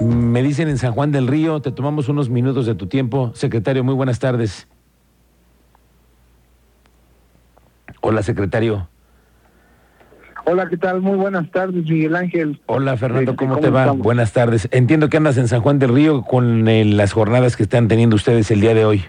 Me dicen en San Juan del Río, te tomamos unos minutos de tu tiempo. Secretario, muy buenas tardes. Hola, secretario. Hola, ¿qué tal? Muy buenas tardes, Miguel Ángel. Hola, Fernando, ¿cómo, te va? Buenas tardes. Entiendo que andas en San Juan del Río con eh, las jornadas que están teniendo ustedes el día de hoy.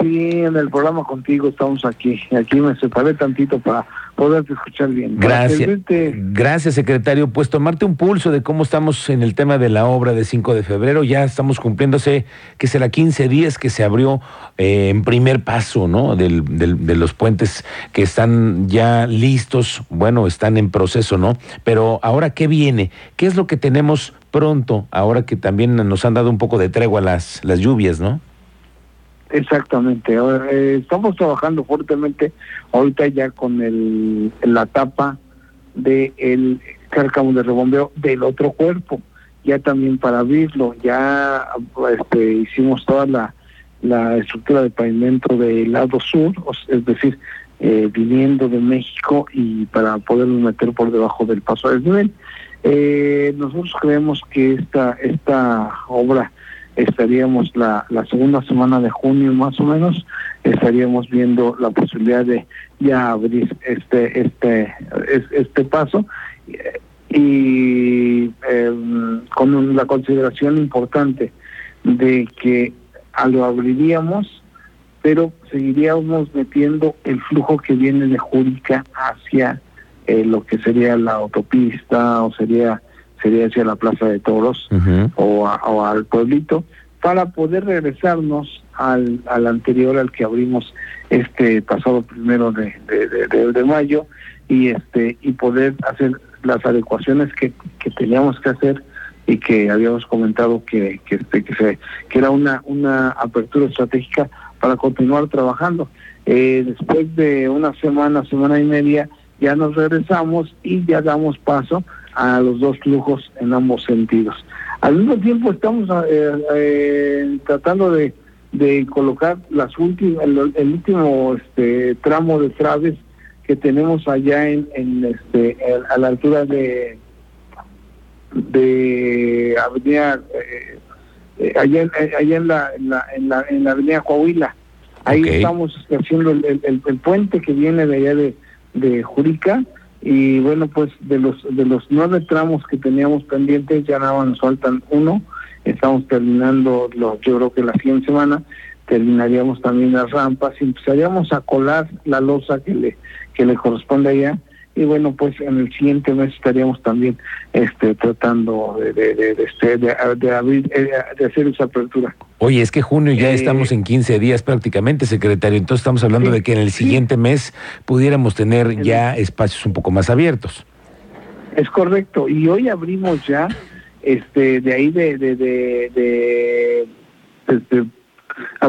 Sí, en el programa contigo estamos aquí. Aquí me separé tantito para poderte escuchar bien. Gracias. Gracias, secretario. Pues tomarte un pulso de cómo estamos en el tema de la obra de 5 de febrero. Ya estamos cumpliéndose, que será 15 días que se abrió eh, en primer paso, ¿no? Del, del, de los puentes que están ya listos, bueno, están en proceso, ¿no? Pero ahora, ¿qué viene? ¿Qué es lo que tenemos pronto, ahora que también nos han dado un poco de tregua las, las lluvias, ¿no? Exactamente. Eh, estamos trabajando fuertemente ahorita ya con el, la tapa del el cárcamo de rebombeo del otro cuerpo, ya también para abrirlo. Ya este, hicimos toda la, estructura de pavimento del lado sur, es decir, eh, viniendo de México y para poderlo meter por debajo del paso del nivel. Eh, nosotros creemos que esta, esta obra estaríamos la, la segunda semana de junio más o menos, estaríamos viendo la posibilidad de ya abrir este, este, este paso. Y em, con la consideración importante de que lo abriríamos, pero seguiríamos metiendo el flujo que viene de Júrica hacia eh, lo que sería la autopista o sería sería hacia la Plaza de Toros o, al pueblito, para poder regresarnos al, al anterior al que abrimos este pasado primero de, de, mayo y este y poder hacer las adecuaciones que, que teníamos que hacer y que habíamos comentado que que, este, que, se, que era una una apertura estratégica para continuar trabajando. Eh, después de una semana, semana y media, ya nos regresamos y ya damos paso a los dos flujos en ambos sentidos. Al mismo tiempo estamos eh, eh, tratando de, de, colocar las últimas, el, último este, tramo de traves que tenemos allá en, en este a la altura de de Avenida eh, allá, allá en, la, en, la, en, la, en la Avenida Coahuila. Ahí estamos haciendo el, el, el, puente que viene de allá de, de Jurica y bueno pues de los de los nueve tramos que teníamos pendientes ya nada nos faltan uno. Estamos terminando los yo creo que la siguiente semana terminaríamos también las rampas y empezaríamos a colar la losa que le que le corresponde allá y bueno pues en el siguiente mes estaríamos también este tratando de de, de, de, este, de abrir eh, de hacer esa apertura Oye, es que junio ya eh, estamos en 15 días prácticamente, secretario. Entonces estamos hablando de que en el siguiente mes pudiéramos tener ya espacios un poco más abiertos. Es correcto. Y hoy abrimos ya, este, de ahí de, de, de, de,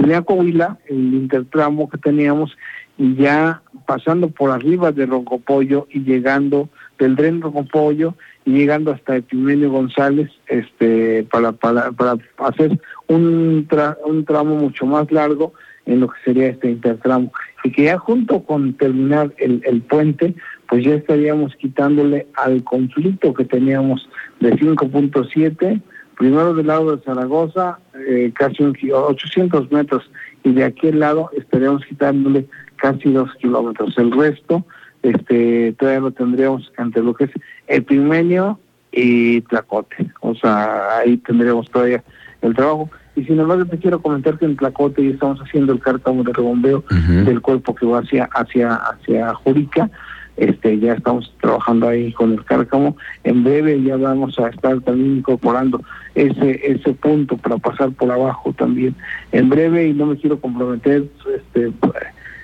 de Coahuila, el intertramo que teníamos, y ya pasando por arriba de Roncopollo y llegando del tren Roncopollo y llegando hasta Epimenio González, este, para, para, para hacer un, un tramo mucho más largo en lo que sería este intertramo. Y que ya junto con terminar el, el puente, pues ya estaríamos quitándole al conflicto que teníamos de 5.7, primero del lado de Zaragoza, eh, casi un, 800 metros, y de aquel lado estaríamos quitándole casi dos kilómetros. El resto, este, todavía lo tendríamos entre lo que es el Pimenio y Tlacote. O sea, ahí tendríamos todavía el trabajo. Y sin embargo te quiero comentar que en Tlacote ya estamos haciendo el cártamo de rebombeo del cuerpo que va hacia hacia hacia Jurica. Este, ya estamos trabajando ahí con el cárcamo. En breve ya vamos a estar también incorporando ese ese punto para pasar por abajo también. En breve y no me quiero comprometer, este,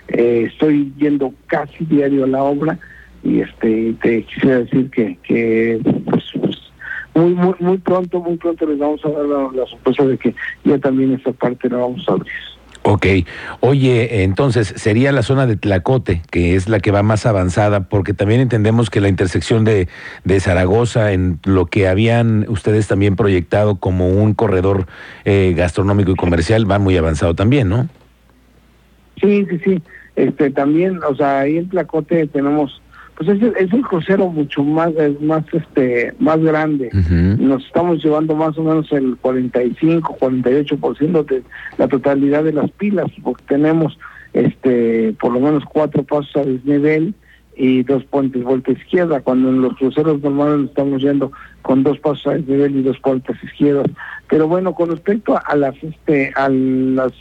eh, estoy yendo casi diario a la obra y este te quisiera decir que que pues, pues muy, muy, muy pronto, muy pronto les vamos a dar la, sorpresa de que ya también esa parte la vamos a abrir. Ok. Oye, entonces sería la zona de Tlacote, que es la que va más avanzada, porque también entendemos que la intersección de, de Zaragoza, en lo que habían ustedes también proyectado como un corredor eh, gastronómico y comercial, va muy avanzado también, ¿no? Sí, sí, sí. Este, también, o sea, ahí en Tlacote tenemos pues es, es el crucero mucho más, más, este, más grande. Nos estamos llevando más o menos el 45, 48% de la totalidad de las pilas, porque tenemos este, por lo menos cuatro pasos a desnivel y dos puentes vuelta izquierda, cuando en los cruceros normales estamos yendo con dos pasos a desnivel y dos puertas izquierdas. Pero bueno, con respecto a las, este, a las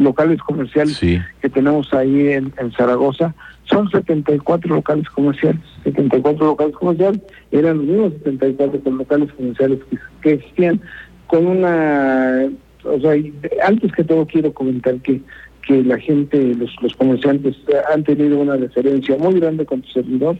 locales comerciales que tenemos ahí en, Zaragoza, son 74 locales comerciales, 74 locales comerciales, eran los mismos 74 locales comerciales que, existían. Con una, o sea, antes que todo quiero comentar que que la gente, los, los comerciantes han tenido una referencia muy grande con tu servidor,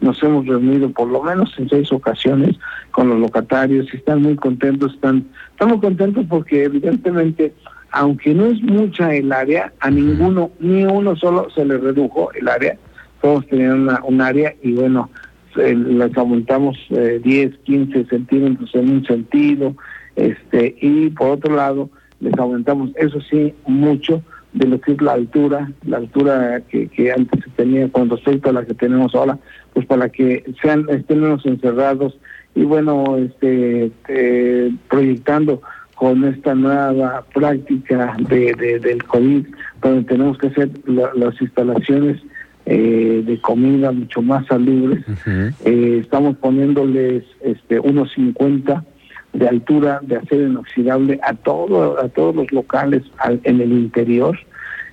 nos hemos reunido por lo menos en seis ocasiones con los locatarios y están muy contentos, están, estamos contentos porque evidentemente aunque no es mucha el área, a ninguno, ni uno solo se le redujo el área, todos tenían un área y bueno, les aumentamos 10, eh, 15 centímetros en un sentido, este y por otro lado les aumentamos, eso sí, mucho de lo que es la altura, la altura que, que antes se tenía con respecto a la que tenemos ahora, pues para que sean estén menos encerrados y bueno, este eh, proyectando con esta nueva práctica de, del COVID, donde tenemos que hacer las instalaciones eh, de comida mucho más salubres. Eh, estamos poniéndoles este, unos 50 de altura de acero inoxidable a todo a todos los locales en el interior.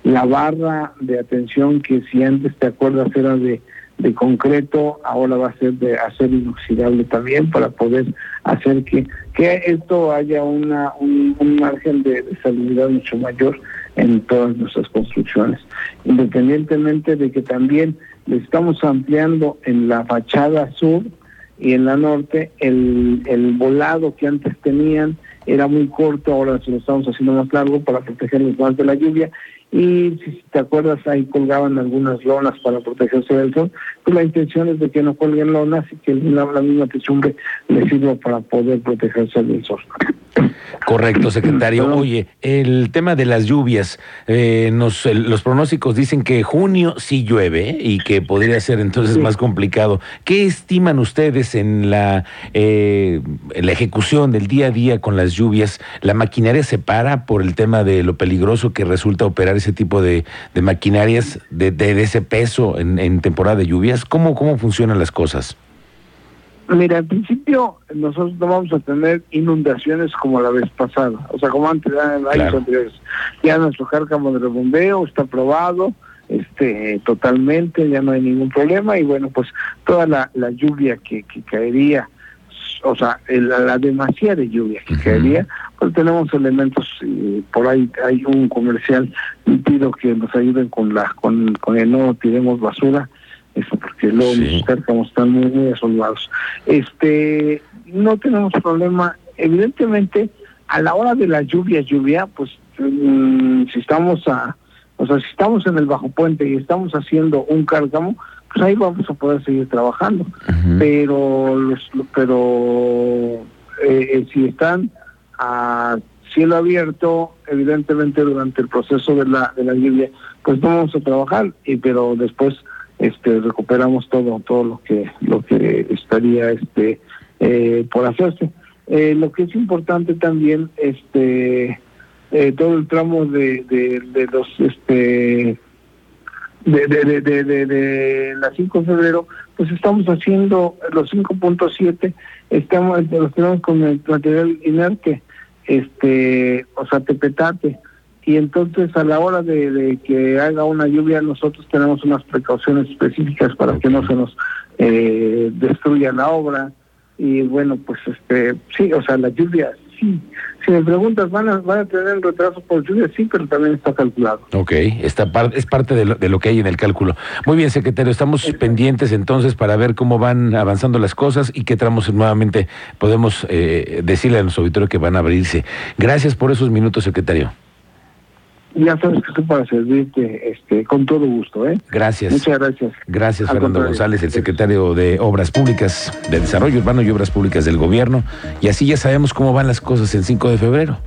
La barra de atención que si antes te acuerdas era de de concreto, ahora va a ser de acero inoxidable también para poder hacer que, que esto haya una, un, margen de, de mucho mayor en todas nuestras construcciones. Independientemente de que también le estamos ampliando en la fachada sur y en la norte el, el volado que antes tenían era muy corto, ahora se lo estamos haciendo más largo para protegerlos más de la lluvia y si te acuerdas ahí colgaban algunas lonas para protegerse del sol, pues la intención es de que no cuelguen lonas y que la, la misma techumbre les sirva para poder protegerse del sol. Correcto, secretario. Oye, el tema de las lluvias, eh, nos, los pronósticos dicen que junio sí llueve y que podría ser entonces más complicado. ¿Qué estiman ustedes en la, eh, la ejecución del día a día con las lluvias? ¿La maquinaria se para por el tema de lo peligroso que resulta operar ese tipo de, maquinarias de, de, ese peso en, en temporada de lluvias? ¿Cómo, ¿Cómo funcionan las cosas? Mira, al principio nosotros no vamos a tener inundaciones como la vez pasada, o sea, como antes, años anteriores. Ya nuestro cárcamo de rebombeo está aprobado, este, totalmente, ya no hay ningún problema y bueno, pues toda la, lluvia que, caería, o sea, la, demasiada lluvia que caería, pues tenemos elementos, por ahí hay un comercial, pido que nos ayuden con la, con, con el no tiremos basura, eso porque luego los cárcamos están muy, muy asolvados. Este, no tenemos problema, evidentemente, a la hora de la lluvia, lluvia, pues mm, si estamos a, o sea, si estamos en el bajo puente y estamos haciendo un cárcamo, pues ahí vamos a poder seguir trabajando. Pero los, pero eh, eh, si están a cielo abierto, evidentemente durante el proceso de la de la lluvia, pues no vamos a trabajar, y pero después este recuperamos todo todo lo que lo que estaría este eh, por hacerse eh, lo que es importante también este eh, todo el tramo de, de, los este de, de, de, de, de, la 5 de febrero, pues estamos haciendo los 5.7, estamos, los tenemos con el material inerte, este, o sea, tepetate. Y entonces a la hora de, que haga una lluvia nosotros tenemos unas precauciones específicas para que no se nos eh, destruya la obra. Y bueno pues este sí o sea la lluvia sí si me preguntas van a van a tener retraso por lluvia sí pero también está calculado. Ok, esta parte es parte de lo, de lo que hay en el cálculo. Muy bien secretario estamos pendientes entonces para ver cómo van avanzando las cosas y qué tramos nuevamente podemos eh, decirle a nuestro auditorio que van a abrirse. Gracias por esos minutos secretario ya sabes que estoy para servirte este, con todo gusto. ¿eh? Gracias. Muchas gracias. Gracias, Fernando González, el secretario de Obras Públicas, de Desarrollo Urbano y Obras Públicas del Gobierno. Y así ya sabemos cómo van las cosas el 5 de febrero.